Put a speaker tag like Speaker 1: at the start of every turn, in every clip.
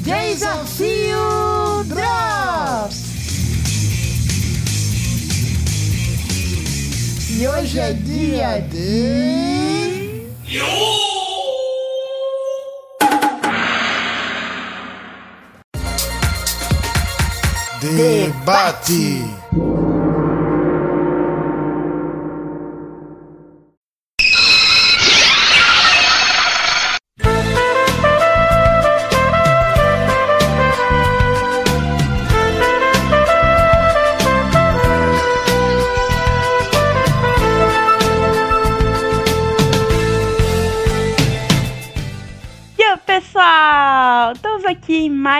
Speaker 1: Desafio Drops! E hoje é dia de.
Speaker 2: Debate.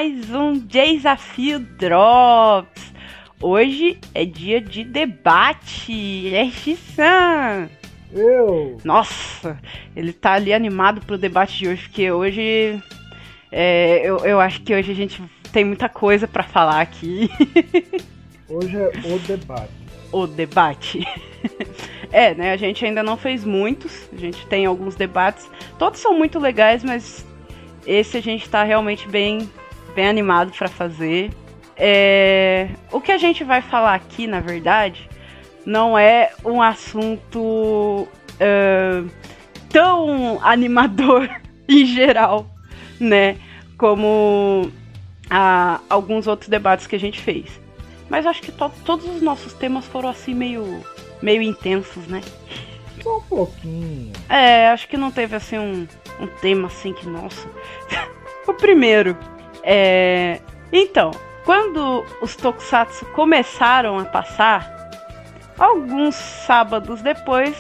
Speaker 3: Mais um Desafio Drops. Hoje é dia de debate. É Xissan.
Speaker 4: Eu!
Speaker 3: Nossa, ele tá ali animado pro debate de hoje, porque hoje. é, eu, eu acho que hoje a gente tem muita coisa pra falar aqui.
Speaker 4: Hoje é o debate.
Speaker 3: o debate. é, né? A gente ainda não fez muitos. A gente tem alguns debates. Todos são muito legais, mas esse a gente tá realmente bem, bem animado pra fazer. É, o que a gente vai falar aqui, na verdade, não é um assunto ah, tão animador em geral, né? Como ah, alguns outros debates que a gente fez. Mas acho que to- todos os nossos temas foram assim meio, meio intensos, né?
Speaker 4: Só um pouquinho.
Speaker 3: É, acho que não teve assim um, um tema assim que, nossa. o primeiro. É. Então, quando os Tokusatsu começaram a passar, alguns sábados depois,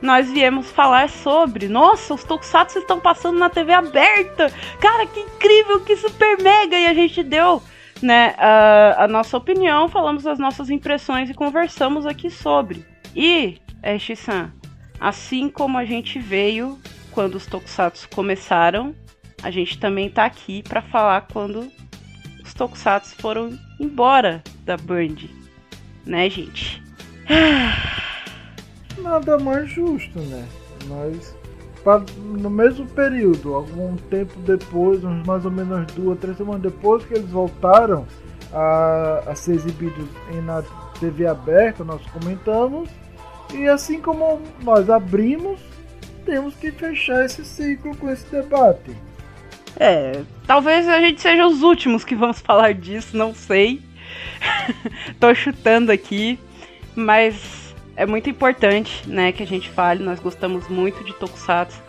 Speaker 3: nós viemos falar sobre. Nossa, os Tokusatsu estão passando na TV aberta! Cara, que incrível, que super mega! E a gente deu. Né, a, a nossa opinião, falamos as nossas impressões e conversamos aqui sobre. E, é, Shisan, Assim como a gente veio quando os Tokusatsu começaram, a gente também tá aqui pra falar quando os Tokusatsu foram embora da Band. Né, gente?
Speaker 4: Nada mais justo, né? Nós, no mesmo período, algum tempo depois, uns mais ou menos duas, três semanas depois que eles voltaram a, a ser exibidos em, na TV aberta, nós comentamos. E assim como nós abrimos, temos que fechar esse ciclo com esse debate.
Speaker 3: É, talvez a gente seja os últimos que vamos falar disso, não sei. Tô chutando aqui, mas é muito importante, né, que a gente fale. Nós gostamos muito de Tokusatsu.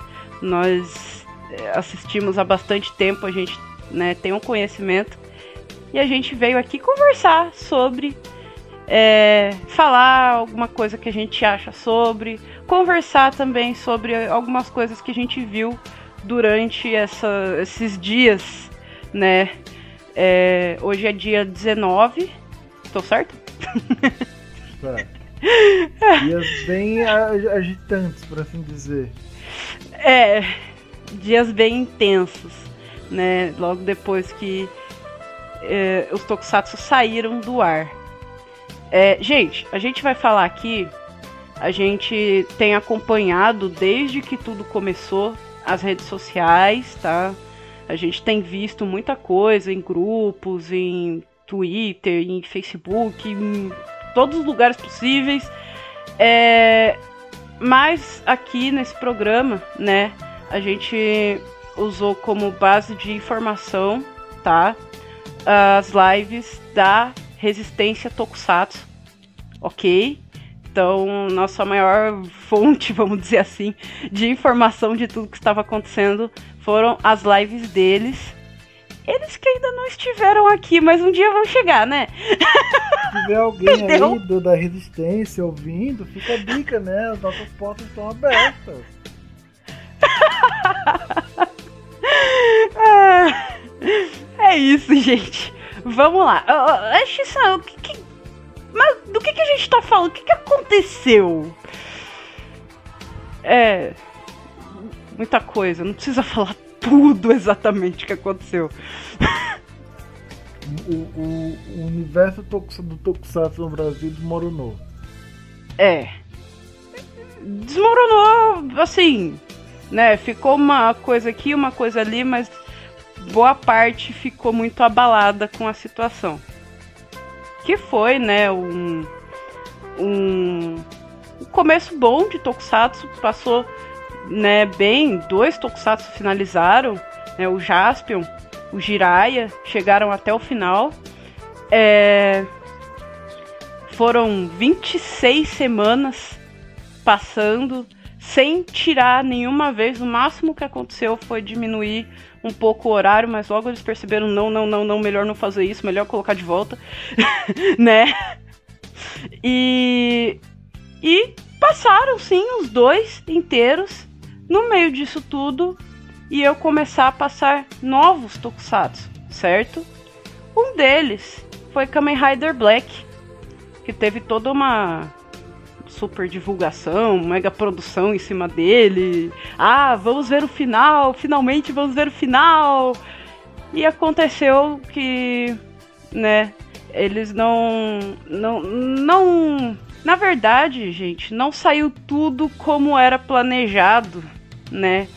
Speaker 3: Nós é, assistimos há bastante tempo, a gente, né, tem um conhecimento. E a gente veio aqui conversar sobre é, falar alguma coisa que a gente acha sobre, conversar também sobre algumas coisas que a gente viu durante essa- esses dias, né? É, hoje é dia 19, tô certo?
Speaker 4: Certo. Dias bem agitantes, por assim dizer.
Speaker 3: É, dias bem intensos, né? Logo depois que é, os Tokusatsu saíram do ar. É, gente, a gente vai falar aqui. A gente tem acompanhado desde que tudo começou as redes sociais, tá? A gente tem visto muita coisa em grupos, em Twitter, em Facebook, em todos os lugares possíveis. É, mas aqui nesse programa, né, a gente usou como base de informação, tá? As lives da Resistência Tokusatsu, ok? Então, nossa maior fonte, vamos dizer assim, de informação de tudo que estava acontecendo foram as lives deles. Eles que ainda não estiveram aqui, mas um dia vão chegar, né?
Speaker 4: Se tiver alguém
Speaker 3: Entendeu?
Speaker 4: aí do, da resistência ouvindo, fica a dica, né? As nossas portas estão abertas.
Speaker 3: É isso, gente. Vamos lá. Ah, Xissan, o que, que- mas do que, que a gente tá falando? O que, que aconteceu? É. Muita coisa. Não precisa falar tudo exatamente o que aconteceu.
Speaker 4: O, o- o universo do Tokusatsu no Brasil desmoronou.
Speaker 3: É. Desmoronou, assim, né? Ficou uma coisa aqui, uma coisa ali, mas boa parte ficou muito abalada com a situação. Que foi, né, um, um, um começo bom de Tokusatsu, passou né, bem, dois Tokusatsu finalizaram, né, o Jaspion, o Jiraiya, chegaram até o final. É, foram 26 semanas passando sem tirar nenhuma vez. O máximo que aconteceu foi diminuir um pouco o horário, mas logo eles perceberam: não, não, não, não, melhor não fazer isso, melhor colocar de volta, né? E, e passaram sim os dois inteiros no meio disso tudo e eu começar a passar novos tokusatsu, certo? Um deles foi Kamen Rider Black, que teve toda uma super divulgação, mega produção em cima dele. Ah, vamos ver o final, finalmente vamos ver o final. E aconteceu que, né, eles não não não na verdade, gente, não saiu tudo como era planejado, né?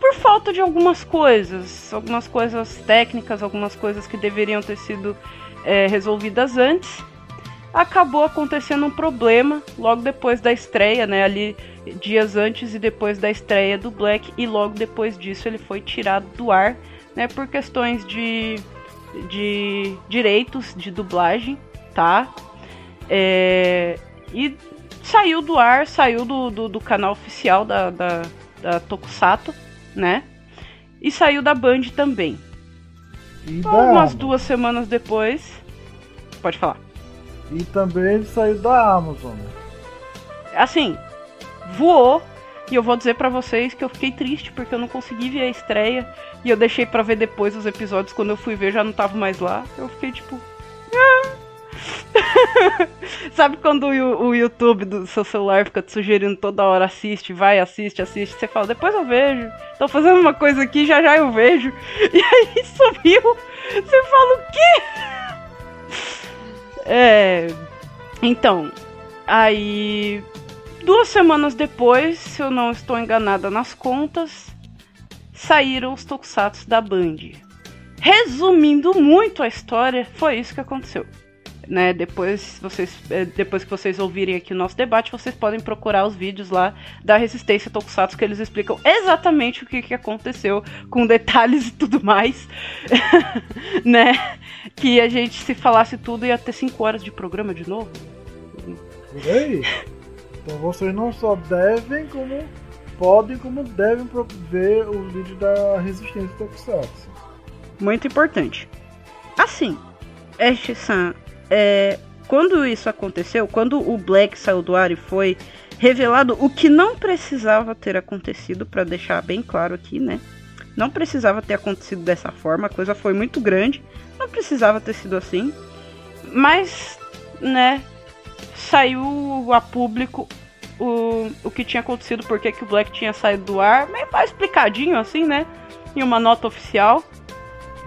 Speaker 3: Por falta de algumas coisas, algumas coisas técnicas, algumas coisas que deveriam ter sido é, resolvidas antes acabou acontecendo um problema logo depois da estreia, né? Ali dias antes e depois da estreia do Black e logo depois disso ele foi tirado do ar, né? Por questões de, de direitos de dublagem, tá? É, e saiu do ar, saiu do, do, do canal oficial da, da, da Tokusato, né? E saiu da Band também. E Umas duas semanas depois. Pode falar.
Speaker 4: E também ele saiu da Amazon.
Speaker 3: Assim, voou. E eu vou dizer para vocês que eu fiquei triste porque eu não consegui ver a estreia. E eu deixei para ver depois os episódios. Quando eu fui ver, já não tava mais lá. Eu fiquei tipo. Ah. Sabe quando o, o, YouTube do seu celular fica te sugerindo toda hora assiste, vai, assiste, assiste. Você fala, depois eu vejo. Tô fazendo uma coisa aqui, já já eu vejo. E aí sumiu. Você fala o quê? É. Então, aí. Duas semanas depois, se eu não estou enganada nas contas, saíram os tokusatsu da Band. Resumindo muito a história, foi isso que aconteceu. Né, depois, vocês, é, depois que vocês ouvirem aqui o nosso debate, vocês podem procurar os vídeos lá da Resistência Tokusatsu que eles explicam exatamente o que, que aconteceu, com detalhes e tudo mais, né? que a gente, se falasse tudo, ia ter 5 horas de programa de novo.
Speaker 4: Por aí. Então vocês não só devem, como podem, como devem ver o vídeo da Resistência Tokusatsu.
Speaker 3: Muito importante. Assim, Ash-san, é, quando isso aconteceu, quando o Black saiu do ar e foi revelado o que não precisava ter acontecido, para deixar bem claro aqui, né? Não precisava ter acontecido dessa forma, a coisa foi muito grande. Não precisava ter sido assim. Mas, né, saiu a público o, o que tinha acontecido, porque que o Black tinha saído do ar, meio mais explicadinho assim, né? Em uma nota oficial.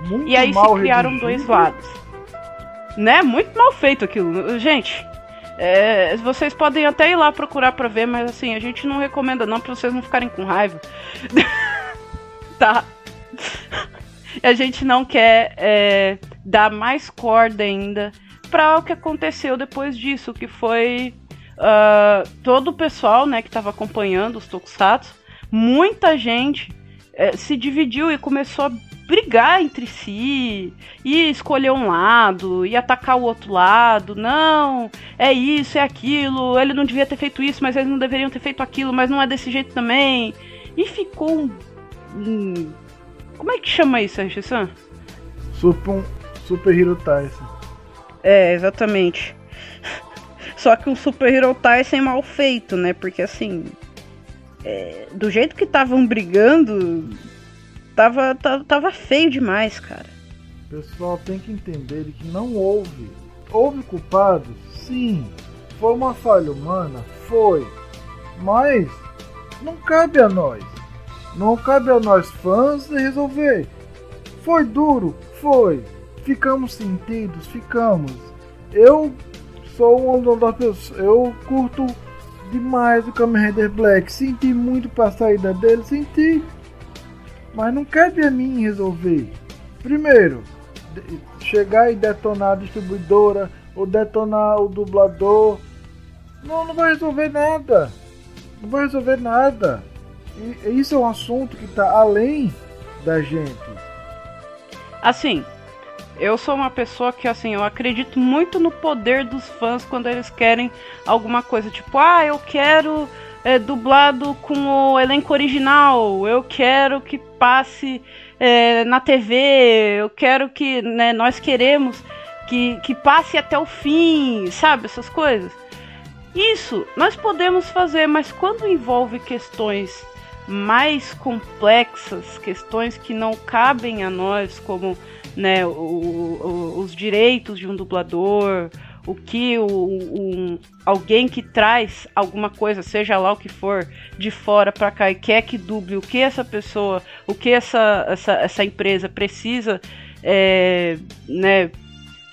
Speaker 3: Muito e aí se criaram dois lados. Né? Muito mal feito aquilo. Gente, é, vocês podem até ir lá procurar pra ver, mas assim, a gente não recomenda não pra vocês não ficarem com raiva. tá? a gente não quer é, dar mais corda ainda para o que aconteceu depois disso, que foi uh, todo o pessoal né, que estava acompanhando os Tokusatsu, muita gente é, se dividiu e começou a brigar entre si e escolher um lado e atacar o outro lado. Não, é isso, é aquilo. Ele não devia ter feito isso, mas eles não deveriam ter feito aquilo, mas não é desse jeito também. E ficou um, um como é que chama isso, Regissan?
Speaker 4: Super, Super Hero Tyson.
Speaker 3: É, exatamente. Só que um Super Hero Tyson mal feito, né? Porque assim. É, do jeito que estavam brigando, tava, tava, feio demais, cara.
Speaker 4: O pessoal tem que entender que não houve. Houve culpados? Sim. Foi uma falha humana? Foi. Mas não cabe a nós. Não cabe a nós fãs resolver. Foi duro? Foi. Ficamos sentidos? Ficamos. Eu sou um das pessoas. Eu curto demais o Kamen Rider Black. Senti muito pra saída dele, senti. Mas não cabe a mim resolver. Primeiro, chegar e detonar a distribuidora ou detonar o dublador. Não, não vai resolver nada. Não vai resolver nada. E isso é um assunto que está além da gente.
Speaker 3: Assim, eu sou uma pessoa que, assim, eu acredito muito no poder dos fãs quando eles querem alguma coisa. Tipo, ah, eu quero é, dublado com o elenco original, eu quero que passe é, na TV, eu quero que, né, nós queremos que, que passe até o fim, sabe? Essas coisas. Isso nós podemos fazer, mas quando envolve questões mais complexas, questões que não cabem a nós, como né, o, o, os direitos de um dublador, o que o, um, alguém que traz alguma coisa, seja lá o que for, de fora para cá e quer que duble o que essa pessoa, o que essa, essa, essa empresa precisa é, né,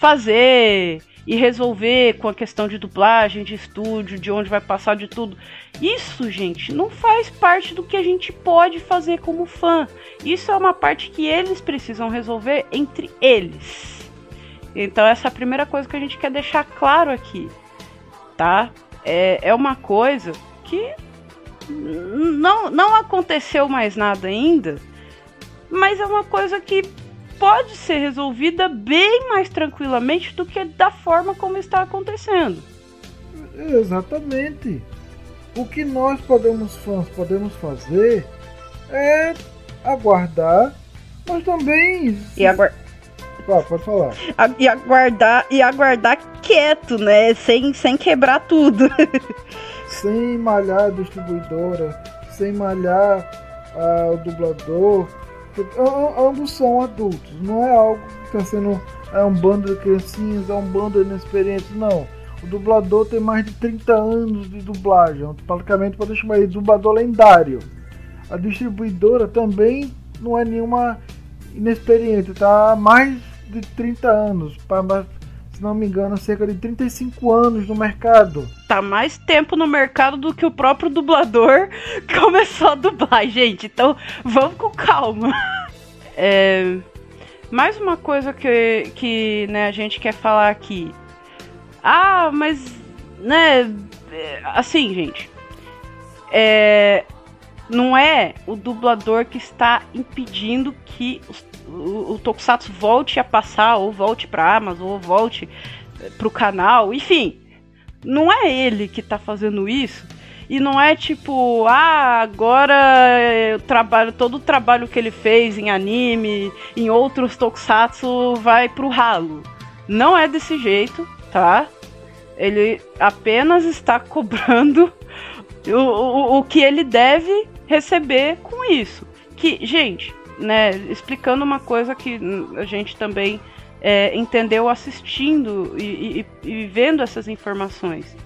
Speaker 3: fazer e resolver com a questão de dublagem, de estúdio, de onde vai passar, de tudo. Isso, gente, não faz parte do que a gente pode fazer como fã. Isso é uma parte que eles precisam resolver entre eles. Então, essa é a primeira coisa que a gente quer deixar claro aqui, tá? É, é uma coisa que não, não aconteceu mais nada ainda, mas é uma coisa que pode ser resolvida bem mais tranquilamente do que da forma como está acontecendo.
Speaker 4: Exatamente. O que nós podemos fãs podemos fazer é aguardar, mas também
Speaker 3: e aguardar
Speaker 4: ah, pode falar.
Speaker 3: E aguardar e aguardar quieto, né? Sem, sem quebrar tudo.
Speaker 4: sem malhar a distribuidora, sem malhar ah, o dublador, ambos são adultos, não é algo que está sendo é um bando de criancinhas, é um bando de inexperientes, não. O dublador tem mais de 30 anos de dublagem, praticamente pode chamar de dublador lendário. A distribuidora também não é nenhuma inexperiente, tá mais de 30 anos, para se não me engano, cerca de 35 anos no mercado.
Speaker 3: Tá mais tempo no mercado do que o próprio dublador começou a dublar, gente. Então vamos com calma. É, mais uma coisa que, que né, a gente quer falar aqui. Ah, mas, né, assim, gente. É, não é o dublador que está impedindo que os o, o Tokusatsu volte a passar, ou volte pra Amazon, ou volte eh, pro canal, enfim. Não é ele que tá fazendo isso. E não é tipo, ah, agora eu trabalho, todo o trabalho que ele fez em anime, em outros tokusatsu, vai pro ralo. Não é desse jeito, tá? Ele apenas está cobrando o, o, o que ele deve receber com isso. Que, gente, né, explicando uma coisa que a gente também é, entendeu assistindo e, e, e, vendo essas informações.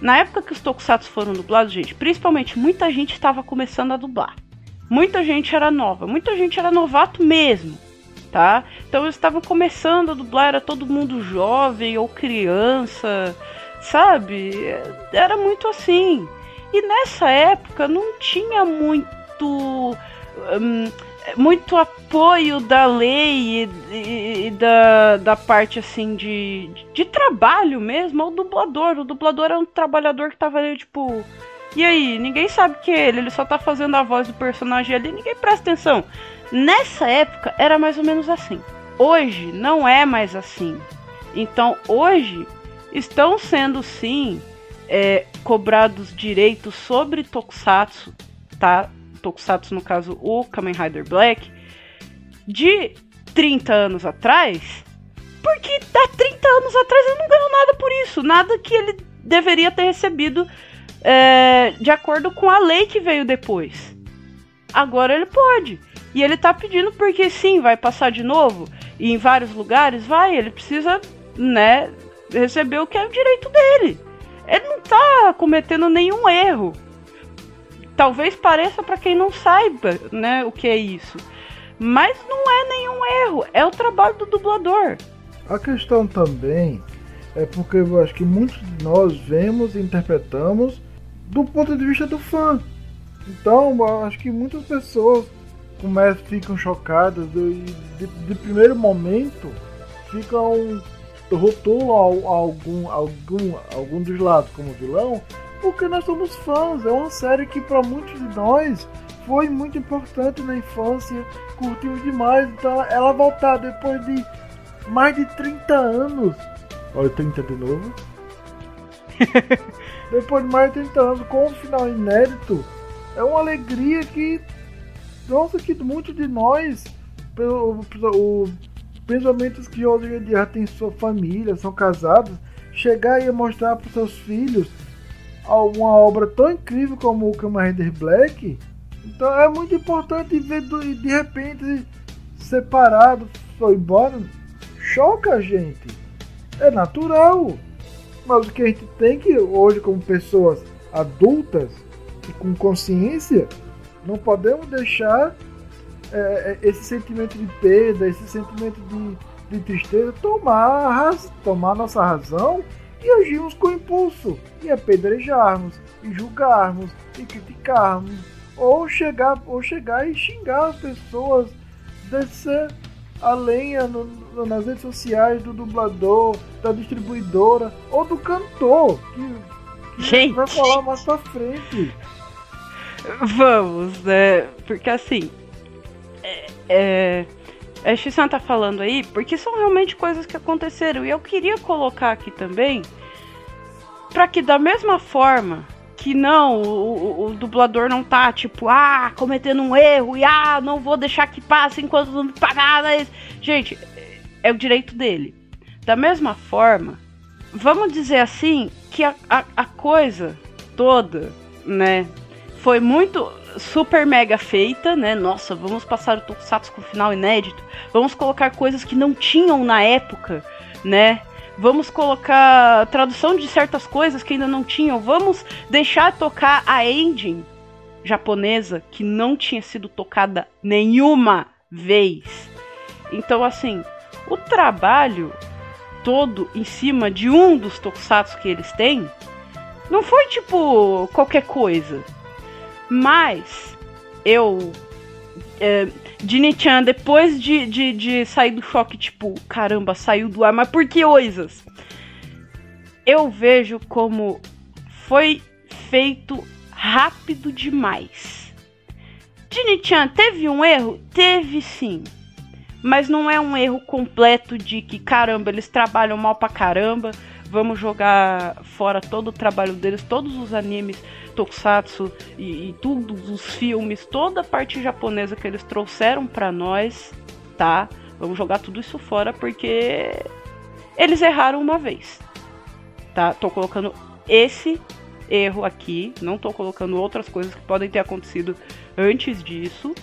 Speaker 3: Na época que os tokusatsu foram dublados, gente, principalmente muita gente estava começando a dublar. Muita gente era nova, muita gente era novato mesmo, tá? Então eles estavam começando a dublar, era todo mundo jovem ou criança, sabe? Era muito assim. E nessa época não tinha muito. Hum, muito apoio da lei e, e, e, da, da parte assim de, de trabalho mesmo ao dublador. O dublador é um trabalhador que tava ali, tipo. E aí, ninguém sabe que é ele, ele só tá fazendo a voz do personagem ali, ninguém presta atenção. Nessa época era mais ou menos assim. Hoje não é mais assim. Então hoje estão sendo sim é, cobrados direitos sobre Tokusatsu, tá? Tokusatsu, no caso o Kamen Rider Black, de 30 anos atrás, porque há 30 anos atrás ele não ganhou nada por isso, nada que ele deveria ter recebido é, de acordo com a lei que veio depois. Agora ele pode. E ele tá pedindo porque sim, vai passar de novo. E em vários lugares vai, ele precisa, né, receber o que é o direito dele. Ele não tá cometendo nenhum erro talvez pareça para quem não saiba, né, o que é isso. Mas não é nenhum erro, é o trabalho do dublador.
Speaker 4: A questão também é porque eu acho que muitos de nós vemos e interpretamos do ponto de vista do fã. Então, eu acho que muitas pessoas começam, ficam chocadas e de, de primeiro momento ficam rotulam algum, algum, algum dos lados como vilão, porque nós somos fãs. É uma série que para muitos de nós foi muito importante na infância, curtimos demais. Então ela voltar depois de mais de 30 anos. Olha, 30 de novo. depois de mais de 30 anos, com um final inédito, é uma alegria que. Nossa, que muitos de nós, o, o, principalmente os que hoje em dia têm sua família, são casados, chegar e mostrar para seus filhos uma obra tão incrível como o Kamen Rider Black, então é muito importante ver do, de repente separado, foi embora, choca a gente. É natural. Mas o que a gente tem que hoje como pessoas adultas e com consciência, não podemos deixar é, é esse sentimento de perda, esse sentimento de, de tristeza tomar, tomar nossa razão e agirmos com impulso, e apedrejarmos, e julgarmos, e criticarmos, ou chegar, ou chegar e xingar as pessoas, descer a lenha no, no, nas redes sociais do dublador, da distribuidora, ou do cantor, que, que
Speaker 3: Gente.
Speaker 4: vai falar mais pra frente.
Speaker 3: Vamos, né? Porque assim. É, é, a X-San tá falando aí, porque são realmente coisas que aconteceram. E eu queria colocar aqui também, para que da mesma forma que não, o, o, dublador não tá tipo, ah, cometendo um erro e ah, não vou deixar que passe enquanto não me pagar. Gente, é o direito dele. Da mesma forma, vamos dizer assim que a, a, a coisa toda, né, foi muito super mega feita, né? Nossa, vamos passar o Tokusatsu com final inédito. Vamos colocar coisas que não tinham na época, né? Vamos colocar tradução de certas coisas que ainda não tinham. Vamos deixar tocar a engine japonesa que não tinha sido tocada nenhuma vez. Então, assim, o trabalho todo em cima de um dos tokusatsu que eles têm não foi tipo qualquer coisa. Mas eu. É, Dini-chan, depois de, de, de sair do choque, tipo, caramba, saiu do ar, mas por que coisas? Eu vejo como foi feito rápido demais. Dini-chan, teve um erro? Teve sim. Mas não é um erro completo de que, caramba, eles trabalham mal pra caramba, vamos jogar fora todo o trabalho deles, todos os animes tokusatsu e, e todos os filmes, toda a parte japonesa que eles trouxeram para nós, tá? Vamos jogar tudo isso fora porque eles erraram uma vez. Tá? Tô colocando esse erro aqui, não tô colocando outras coisas que podem ter acontecido antes disso.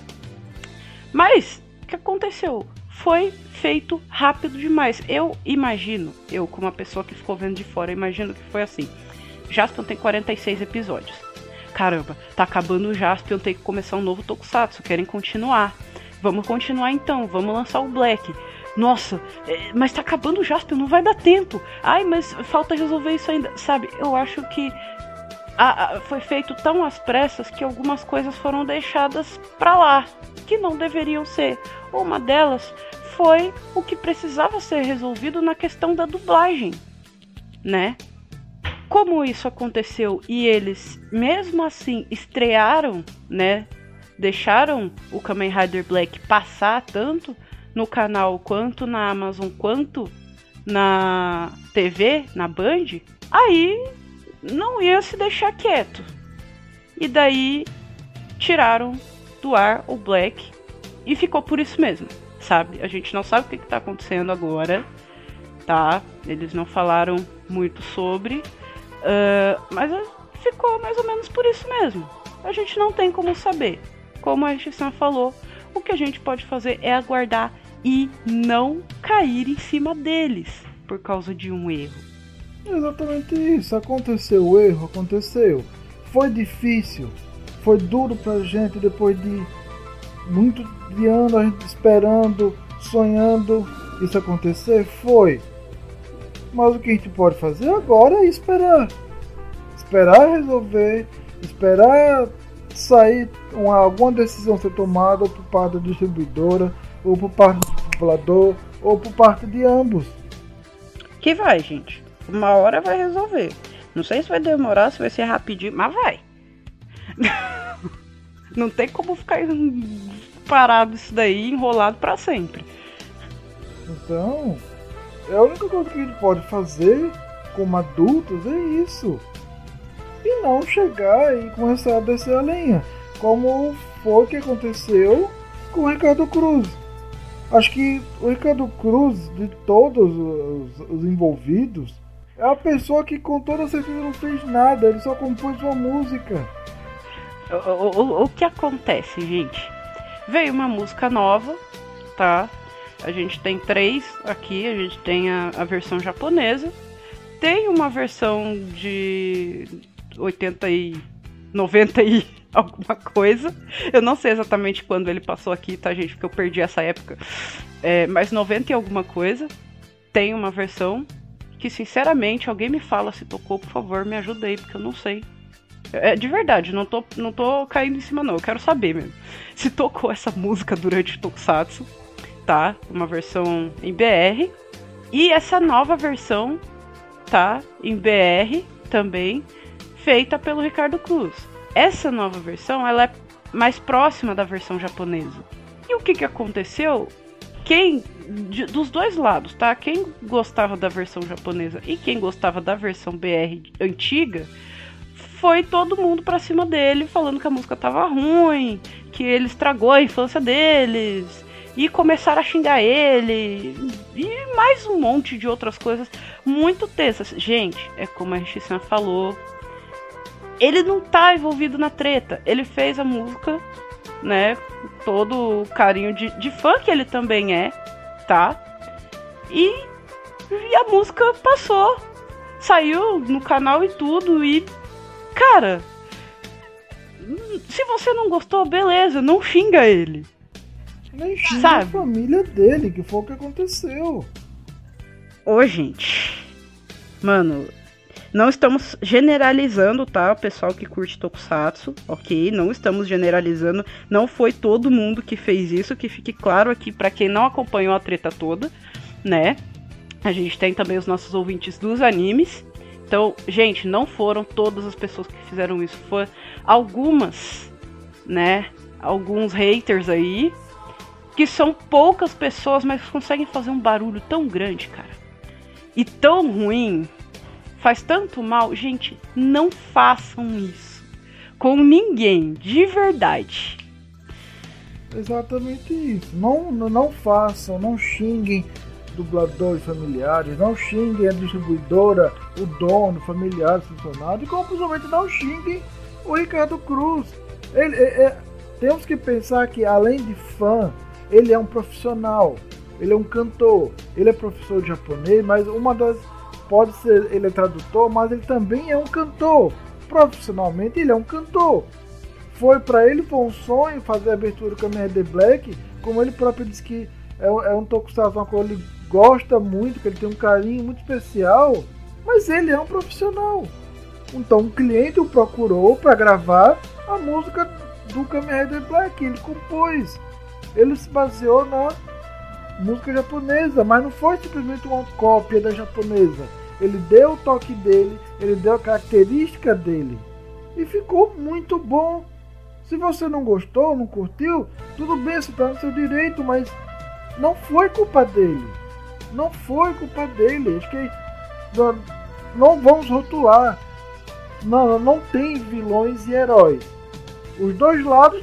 Speaker 3: Mas o que aconteceu? Foi feito rápido demais. Eu imagino, eu como uma pessoa que ficou vendo de fora, imagino que foi assim. Jaspion tem 46 episódios. Caramba, tá acabando o Jaspion, tem que começar um novo Tokusatsu, querem continuar. Vamos continuar então, vamos lançar o Black. Nossa, é, mas tá acabando o Jaspion, não vai dar tempo. Ai, mas falta resolver isso ainda. Sabe, eu acho que a, a, foi feito tão às pressas que algumas coisas foram deixadas para lá, que não deveriam ser. Uma delas foi o que precisava ser resolvido na questão da dublagem, né? Como isso aconteceu e eles, mesmo assim, estrearam, né? Deixaram o Kamen Rider Black passar tanto no canal quanto na Amazon quanto na TV, na Band, aí não ia se deixar quieto. E daí tiraram do ar o Black e ficou por isso mesmo, sabe? A gente não sabe o que, está acontecendo agora, tá? Eles não falaram muito sobre, Uh, mas ficou mais ou menos por isso mesmo. A gente não tem como saber. Como a X-San falou, o que a gente pode fazer é aguardar e não cair em cima deles por causa de um erro.
Speaker 4: Exatamente isso. Aconteceu o erro, aconteceu. Foi difícil, foi duro pra gente depois de muito anos a gente esperando, sonhando isso acontecer. Foi. Mas o que a gente pode fazer agora é esperar. Esperar resolver, esperar sair uma, alguma decisão ser tomada ou por parte da distribuidora, ou por parte do dublador, ou por parte de ambos.
Speaker 3: Que vai, gente. Uma hora vai resolver. Não sei se vai demorar, se vai ser rapidinho, mas vai. Não tem como ficar parado isso daí, enrolado para sempre.
Speaker 4: Então, é a única coisa que a gente pode fazer como adultos é isso. E não chegar e começar a descer a lenha. Como foi que aconteceu com o Ricardo Cruz. Acho que o Ricardo Cruz, de todos os, os envolvidos, é a pessoa que com toda certeza não fez nada, ele só compôs uma música.
Speaker 3: O, o, o que acontece, gente? Veio uma música nova, tá? A gente tem três aqui, a gente tem a, a versão japonesa, tem uma versão de 80 e 90 e alguma coisa. Eu não sei exatamente quando ele passou aqui, tá, gente? Porque eu perdi essa época. É, mas 90 e alguma coisa. Tem uma versão que, sinceramente, alguém me fala se tocou, por favor, me ajuda aí, porque eu não sei. É de verdade, não tô, não tô caindo em cima, não. Eu quero saber mesmo. Se tocou essa música durante Tokusatsu, tá? Uma versão em BR. E essa nova versão, tá? Em BR também, feita pelo Ricardo Cruz essa nova versão ela é mais próxima da versão japonesa. E o que, que aconteceu? Quem de, dos dois lados, tá? Quem gostava da versão japonesa e quem gostava da versão BR antiga, foi todo mundo pra cima dele falando que a música tava ruim, que ele estragou a infância deles, e começaram a xingar ele, e mais um monte de outras coisas muito tensas. Gente, é como a Rishisan falou, ele não tá envolvido na treta. Ele fez a música, né? Todo o carinho de, de fã que ele também é, tá? E, e a música passou. Saiu no canal e tudo. E, cara, se você não gostou, beleza, não xinga ele.
Speaker 4: Nem xinga Sabe? a família dele, que foi o que aconteceu.
Speaker 3: Ô, gente. Mano, não estamos generalizando, tá? O pessoal que curte Tokusatsu, ok? Não estamos generalizando. Não foi todo mundo que fez isso, que fique claro aqui para quem não acompanhou a treta toda, né? A gente tem também os nossos ouvintes dos animes. Então, gente, não foram todas as pessoas que fizeram isso. Foram algumas, né? Alguns haters aí. Que são poucas pessoas, mas conseguem fazer um barulho tão grande, cara. E tão ruim faz tanto mal. Gente, não façam isso com ninguém, de verdade.
Speaker 4: Exatamente isso. Não, não façam, não xinguem dubladores familiares, não xinguem a distribuidora, o dono, familiares, funcionários, como principalmente não xinguem o Ricardo Cruz. Ele, é, é, temos que pensar que além de fã, ele é um profissional, ele é um cantor, ele é professor de japonês, mas uma das pode ser ele é tradutor, mas ele também é um cantor. Profissionalmente ele é um cantor. Foi para ele foi um sonho fazer a abertura do Kamen Rider Black, como ele próprio disse que é, é um tokusatsu que ele gosta muito, que ele tem um carinho muito especial, mas ele é um profissional. Então um cliente o procurou para gravar a música do Kamen Rider Black, ele compôs. Ele se baseou na música japonesa, mas não foi simplesmente uma cópia da japonesa. Ele deu o toque dele, ele deu a característica dele. E ficou muito bom. Se você não gostou, não curtiu, tudo bem, você está no seu direito, mas não foi culpa dele. Não foi culpa dele. Acho que não, vamos rotular. Não, não tem vilões e heróis. Os dois lados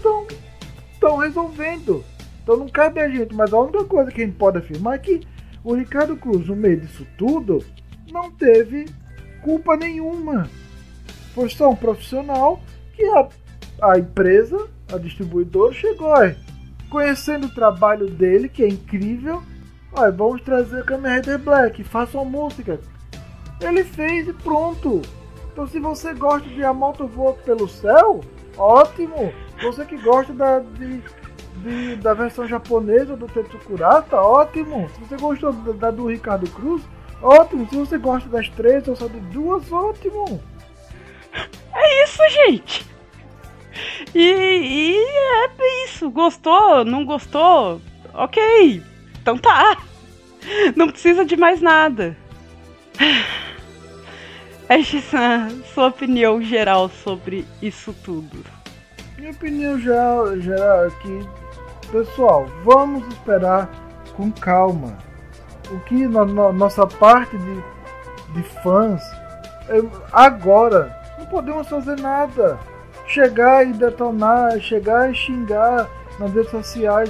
Speaker 4: estão resolvendo. Então não cabe a gente, mas a única coisa que a gente pode afirmar é que o Ricardo Cruz, no meio disso tudo, não teve culpa nenhuma. Foi só um profissional que a, a empresa, a distribuidora, chegou, ó, conhecendo o trabalho dele, que é incrível, ó, vamos trazer a Kamen Rider Black, faça uma música. Ele fez e pronto. Então se você gosta de A Moto Voa pelo Céu, ótimo. Você que gosta da, de de, da versão japonesa do Tetsukura, tá ótimo. Se você gostou da, do Ricardo Cruz, ótimo. Se você gosta das três ou só de duas, ótimo.
Speaker 3: É isso, gente. E, e é isso. Gostou? Não gostou? Ok. Então tá. Não precisa de mais nada. Ash-san, sua opinião geral sobre isso tudo.
Speaker 4: Minha opinião geral, geral é que, pessoal, vamos esperar com calma. O que na, na nossa parte de, de fãs, é, agora, não podemos fazer nada. Chegar e detonar, chegar e xingar nas redes sociais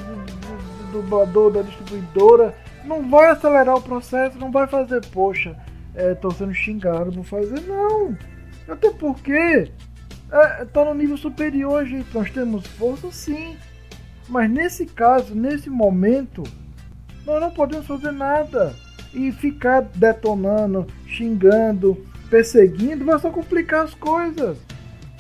Speaker 4: dublador, da distribuidora, não vai acelerar o processo, não vai fazer, poxa, estou é, sendo xingado, vou fazer, não. Até porque é, tá no nível superior, gente. Nós temos força sim. Mas nesse caso, nesse momento, nós não podemos fazer nada. E ficar detonando, xingando, perseguindo, vai só complicar as coisas.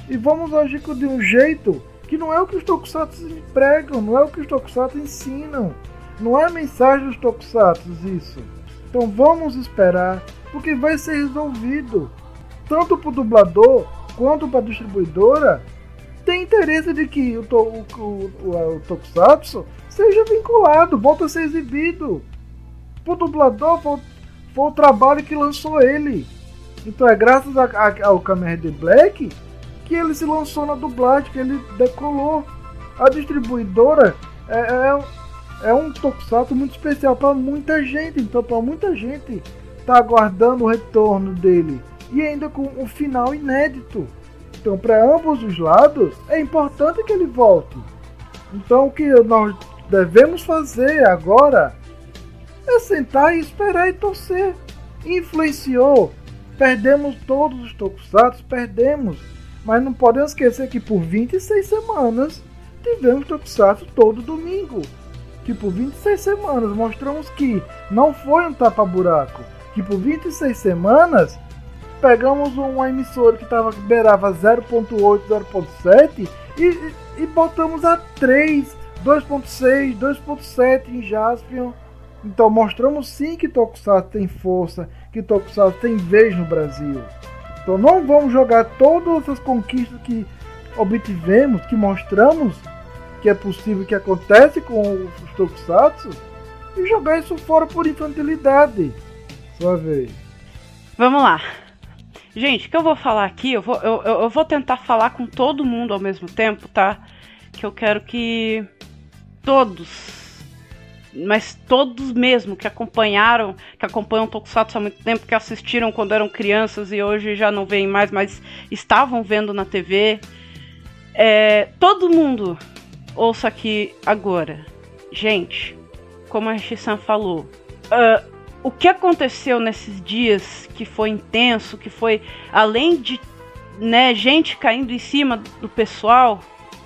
Speaker 4: E vamos agir de um jeito que não é o que os tokusatsu pregam, não é o que os tokusatsu ensinam. Não é a mensagem dos tokusatsu isso. Então vamos esperar, porque vai ser resolvido. Tanto para o dublador quanto para a distribuidora tem interesse de que o, o, o, o, Tokusatsu seja vinculado, volta a ser exibido. Pro dublador foi, foi o trabalho que lançou ele. Então é graças a, a, ao Kamen Rider Black que ele se lançou na dublagem, que ele decolou. A distribuidora é, é, é um Tokusatsu muito especial para muita gente. Então para muita gente tá aguardando o retorno dele e ainda com um final inédito. Então, para ambos os lados, é importante que ele volte. Então, o que nós devemos fazer agora é sentar e esperar e torcer. Influenciou, perdemos todos os tokusatsu, perdemos. Mas não podemos esquecer que por 26 semanas tivemos tokusatsu todo domingo. Que por 26 semanas mostramos que não foi um tapa-buraco. Que por 26 semanas pegamos uma emissora que tava, beirava 0.8, 0.7 e, e botamos a 3, 2.6, 2.7 em Jaspion. Então mostramos sim que Tokusatsu tem força, que Tokusatsu tem vez no Brasil. Então não vamos jogar todas as conquistas que obtivemos, que mostramos que é possível que acontece com os Tokusatsu e jogar isso fora por infantilidade. Sua vez.
Speaker 3: Vamos lá. Gente, o que eu vou falar aqui, eu vou, eu, eu vou tentar falar com todo mundo ao mesmo tempo, tá? Que eu quero que todos, mas todos mesmo que acompanharam, que acompanham Tokusatsu há muito tempo, que assistiram quando eram crianças e hoje já não veem mais, mas estavam vendo na TV. É, todo mundo ouça aqui agora. Gente, como a Shissan falou, uh, o que aconteceu nesses dias que foi intenso, que foi além de né, gente caindo em cima do pessoal,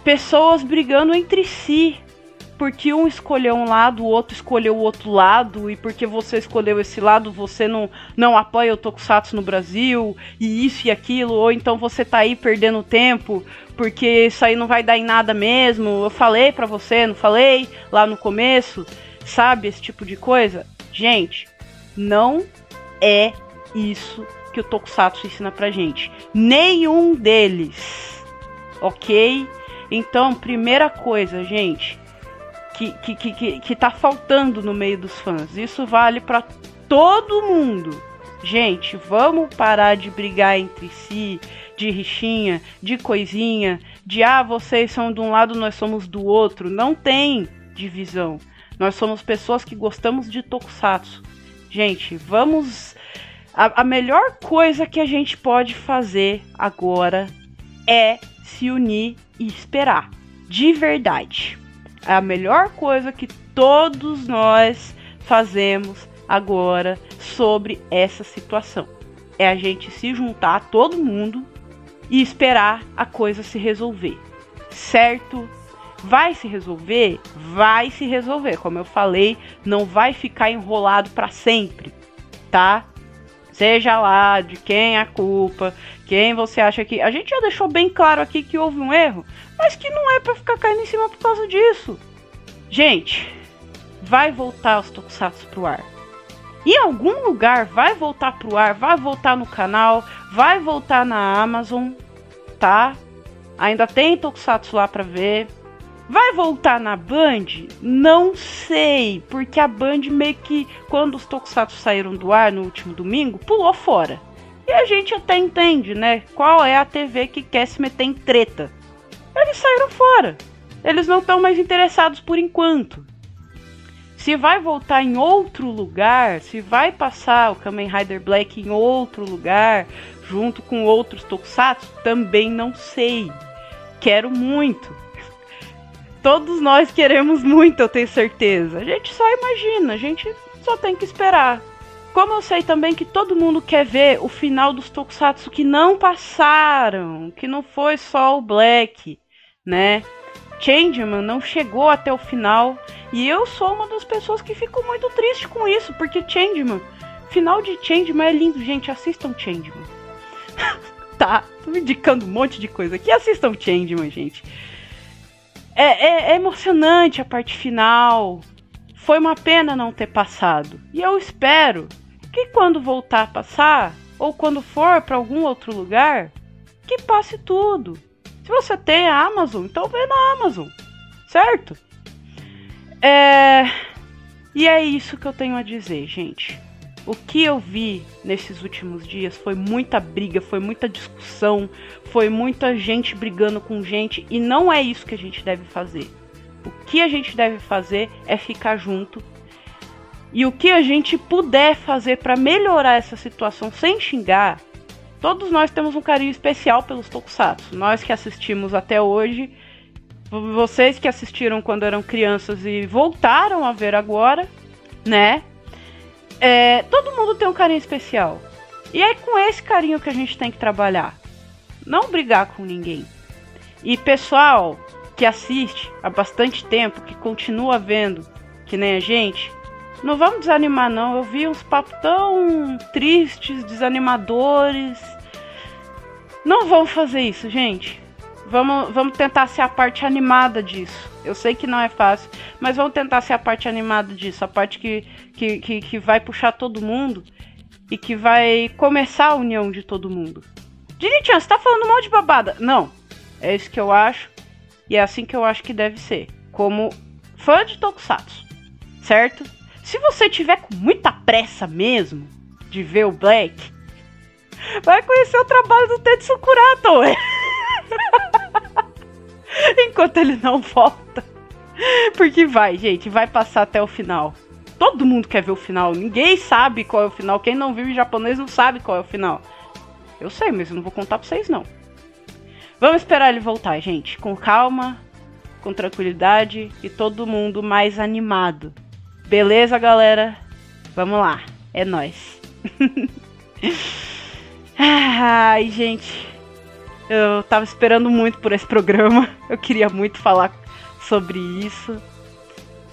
Speaker 3: pessoas brigando entre si. Porque um escolheu um lado, o outro escolheu o outro lado, e porque você escolheu esse lado, você não, não apoia o Tokusatsu no Brasil, e isso e aquilo, ou então você tá aí perdendo tempo, porque isso aí não vai dar em nada mesmo. Eu falei pra você, não falei lá no começo, sabe? Esse tipo de coisa. Gente, não é isso que o Tokusatsu ensina pra gente. Nenhum deles. Ok? Então, primeira coisa, gente, que, que, que, que, tá faltando no meio dos fãs. Isso vale para todo mundo. Gente, vamos parar de brigar entre si, de rixinha, de coisinha, de ah, vocês são de um lado, nós somos do outro. Não tem divisão. Nós somos pessoas que gostamos de Tokusatsu. Gente, vamos. A, a melhor coisa que a gente pode fazer agora é se unir e esperar. De verdade. É a melhor coisa que todos nós fazemos agora sobre essa situação. É a gente se juntar, todo mundo, e esperar a coisa se resolver. Certo? Vai se resolver? Vai se resolver. Como eu falei, não vai ficar enrolado para sempre, tá? Seja lá de quem é a culpa, quem você acha que. A gente já deixou bem claro aqui que houve um erro, mas que não é para ficar caindo em cima por causa disso. Gente, vai voltar os tokusatsu pro ar. Em algum lugar vai voltar pro ar, vai voltar no canal, vai voltar na Amazon, tá? Ainda tem Tokusatsu lá pra ver. Vai voltar na Band? Não sei, porque a Band meio que, quando os Tokusatsu saíram do ar no último domingo, pulou fora. E a gente até entende, né? Qual é a TV que quer se meter em treta. Eles saíram fora. Eles não estão mais interessados por enquanto. Se vai voltar em outro lugar, se vai passar o Kamen Rider Black em outro lugar, junto com outros Tokusatsu, também não sei. Quero muito. Todos nós queremos muito, eu tenho certeza. A gente só imagina, a gente só tem que esperar. Como eu sei também que todo mundo quer ver o final dos Tokusatsu que não passaram, que não foi só o Black, né? Changeman não chegou até o final e eu sou uma das pessoas que ficou muito triste com isso, porque Changeman, final de Changeman é lindo, gente, assistam Changeman. tá, tô indicando um monte de coisa aqui, assistam Changeman, gente. É, é, é emocionante a parte final. Foi uma pena não ter passado. E eu espero que quando voltar a passar, ou quando for para algum outro lugar, que passe tudo. Se você tem a Amazon, então vê na Amazon, certo? É... E é isso que eu tenho a dizer, gente. O que eu vi nesses últimos dias foi muita briga, foi muita discussão, foi muita gente brigando com gente e não é isso que a gente deve fazer. O que a gente deve fazer é ficar junto e o que a gente puder fazer para melhorar essa situação sem xingar, todos nós temos um carinho especial pelos Tokusatsu. Nós que assistimos até hoje, vocês que assistiram quando eram crianças e voltaram a ver agora, né? É, todo mundo tem um carinho especial. E é com esse carinho que a gente tem que trabalhar. Não brigar com ninguém. E pessoal que assiste há bastante tempo, que continua vendo, que nem a gente, não vamos desanimar, não. Eu vi uns papos tão tristes, desanimadores. Não vamos fazer isso, gente. Vamos, vamos tentar ser a parte animada disso. Eu sei que não é fácil, mas vamos tentar ser a parte animada disso. A parte que, que, que, que vai puxar todo mundo e que vai começar a união de todo mundo. Dinichan, você tá falando mal de babada? Não. É isso que eu acho. E é assim que eu acho que deve ser. Como fã de Tokusatsu. Certo? Se você tiver com muita pressa mesmo de ver o Black, vai conhecer o trabalho do Tetsu Kurato. Enquanto ele não volta. Porque vai, gente, vai passar até o final. Todo mundo quer ver o final. Ninguém sabe qual é o final. Quem não vive japonês não sabe qual é o final. Eu sei, mas eu não vou contar pra vocês, não. Vamos esperar ele voltar, gente. Com calma, com tranquilidade e todo mundo mais animado. Beleza, galera? Vamos lá. É nós. Ai, gente. Eu tava esperando muito por esse programa. Eu queria muito falar sobre isso.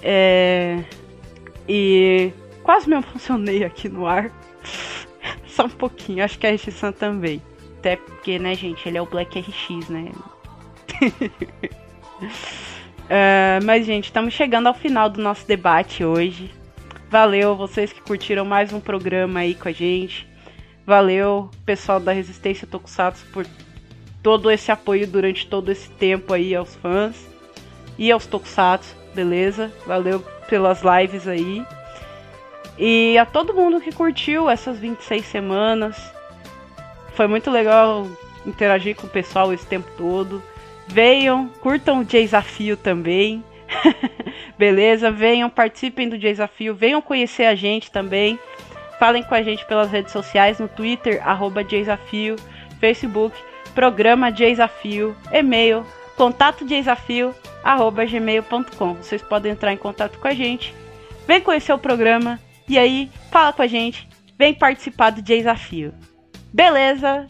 Speaker 3: É... E quase me emocionei aqui no ar. Só um pouquinho. Acho que a RX também. Até porque, né, gente, ele é o Black RX, né? Uh, mas, gente, estamos chegando ao final do nosso debate hoje. Valeu vocês que curtiram mais um programa aí com a gente. Valeu, pessoal da Resistência Tokusatsu, por todo esse apoio durante todo esse tempo aí aos fãs e aos Tokusatsu, beleza? Valeu pelas lives aí. E a todo mundo que curtiu essas 26 semanas. Foi muito legal interagir com o pessoal esse tempo todo. Venham, curtam o desafio também. Beleza? Venham, participem do desafio, venham conhecer a gente também. Falem com a gente pelas redes sociais, no Twitter, arroba desafio, Facebook, programa desafio, e-mail, contato desafio, arroba gmail.com. Vocês podem entrar em contato com a gente, vem conhecer o programa e aí fala com a gente, vem participar do desafio. Beleza?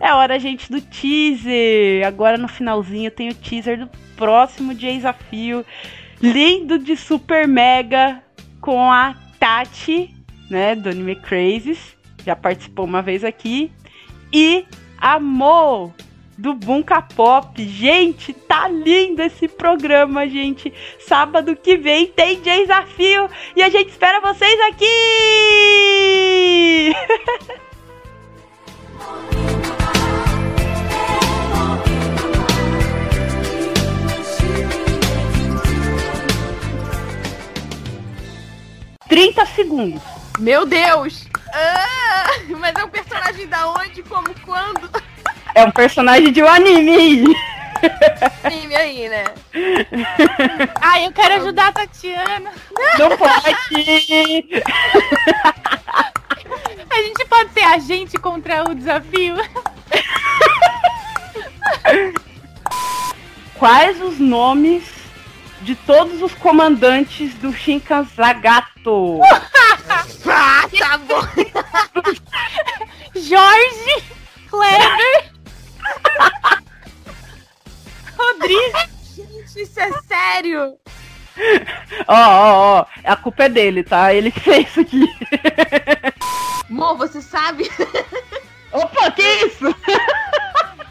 Speaker 3: É hora, gente, do teaser. Agora no finalzinho tem o teaser do próximo desafio. Lindo de Super Mega com a Tati, né, do Anime Crazes. Já participou uma vez aqui. E Amor do Bunka Pop. Gente, tá lindo esse programa, gente. Sábado que vem tem desafio e a gente espera vocês aqui! 30 segundos.
Speaker 2: Meu Deus! Ah, mas é um personagem da onde, como, quando?
Speaker 3: É um personagem de um anime.
Speaker 2: Anime aí, né?
Speaker 5: Ai, eu quero ajudar a Tatiana.
Speaker 3: Não pode.
Speaker 5: A gente pode ser a gente contra o desafio.
Speaker 3: Quais os nomes de todos os comandantes do Shinkanzagato?
Speaker 2: Ah, tá bom.
Speaker 5: Jorge, Kleber, Rodrigo.
Speaker 2: Gente, isso é sério?
Speaker 3: Ó, ó, ó. A culpa é dele, tá? Ele que fez isso aqui.
Speaker 2: Mo, você sabe?
Speaker 3: Opa, que isso?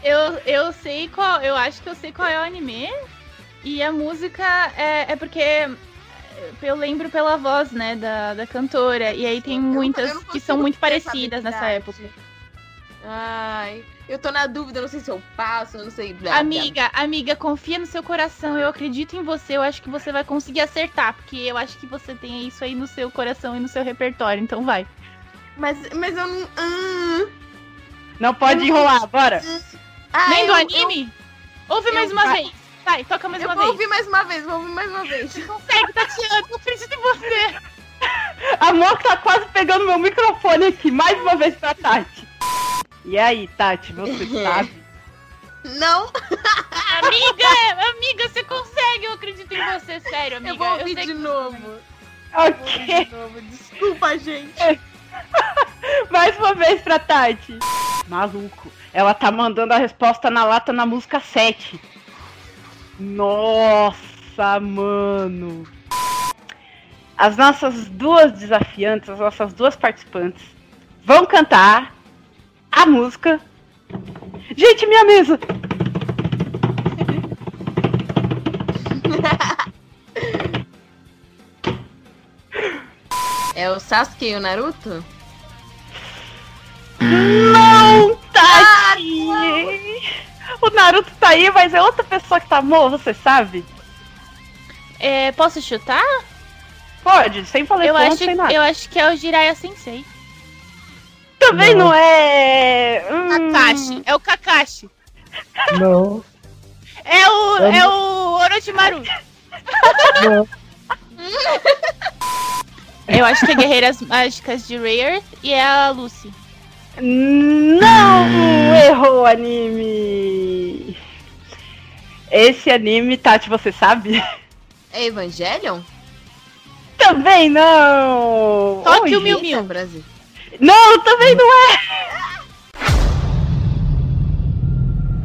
Speaker 5: Eu, eu sei qual. Eu acho que eu sei qual é o anime. E a música é, é porque eu lembro pela voz, né, da, da cantora. E aí tem
Speaker 2: Eu não-
Speaker 5: muitas
Speaker 2: eu não
Speaker 5: que são muito parecidas
Speaker 2: essa
Speaker 5: nessa época.
Speaker 2: Ai, eu tô na dúvida, eu não sei se eu passo, eu não sei. blá, blá.
Speaker 5: Amiga, amiga, confia no seu coração. Eu acredito em você. Eu acho que você vai conseguir acertar. Porque eu acho que você tem isso aí no seu coração e no seu repertório. Então vai.
Speaker 2: Mas, mas eu não. Ah,
Speaker 3: Não pode
Speaker 2: Eu não
Speaker 3: enrolar, bora.
Speaker 2: ah,
Speaker 5: Nem do
Speaker 2: eu-
Speaker 5: anime? Ouve mais
Speaker 2: eu-
Speaker 5: uma vez. Vai, toca mais
Speaker 2: Eu,
Speaker 5: uma
Speaker 2: eu vou
Speaker 5: vez.
Speaker 2: ouvir mais uma vez, vou ouvir mais uma vez.
Speaker 5: Consegue, Tatiana. Eu acredito em você.
Speaker 3: A Mo tá quase pegando meu microfone aqui, mais uma vez pra Tati. E aí, Tati, você sabe?
Speaker 2: Não,
Speaker 5: Amiga, amiga, você consegue. Eu acredito em você, sério, amiga.
Speaker 2: eu vou ouvir
Speaker 5: sei
Speaker 2: de novo.
Speaker 3: Ok,
Speaker 2: de novo. Desculpa, gente.
Speaker 3: mais uma vez pra Tati. Maluco, ela tá mandando a resposta na lata na música 7. Nossa, mano. As nossas duas desafiantes, as nossas duas participantes, vão cantar a música. Gente, minha mesa!
Speaker 2: É o Sasuke e o Naruto?
Speaker 3: Não, Tati! O Naruto tá aí, mas é outra pessoa que tá morta, você sabe?
Speaker 5: É, posso chutar?
Speaker 3: Pode, sem falar
Speaker 5: Eu
Speaker 3: ponto,
Speaker 5: acho,
Speaker 3: sem nada.
Speaker 5: eu acho que é o Jiraiya Sensei.
Speaker 3: Também
Speaker 4: Não.
Speaker 3: não, é. hum,
Speaker 5: Kakashi. É o Kakashi.
Speaker 4: Não,
Speaker 5: É o,
Speaker 4: Eu
Speaker 5: é o Orochimaru.
Speaker 4: não.
Speaker 5: Eu acho que é Guerreiras Mágicas de Rare e é a Lucy.
Speaker 3: Não! Errou o anime! Esse anime, Tati, você sabe?
Speaker 2: É Evangelion?
Speaker 3: Também não!
Speaker 5: Mil
Speaker 2: Eita,
Speaker 5: Mil.
Speaker 2: Brasil.
Speaker 3: Não, também não é!